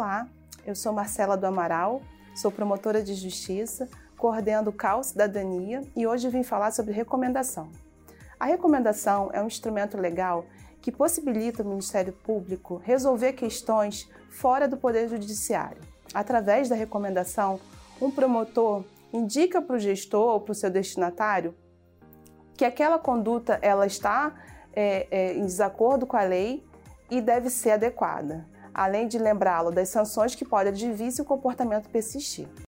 Olá, eu sou Marcela do Amaral, sou promotora de justiça, coordeno o CAL Cidadania e hoje vim falar sobre recomendação. A recomendação é um instrumento legal que possibilita o Ministério Público resolver questões fora do Poder Judiciário. Através da recomendação, um promotor indica para o gestor ou para o seu destinatário que aquela conduta ela está é, é, em desacordo com a lei e deve ser adequada, além de lembrá-lo das sanções que podem advir se o comportamento persistir.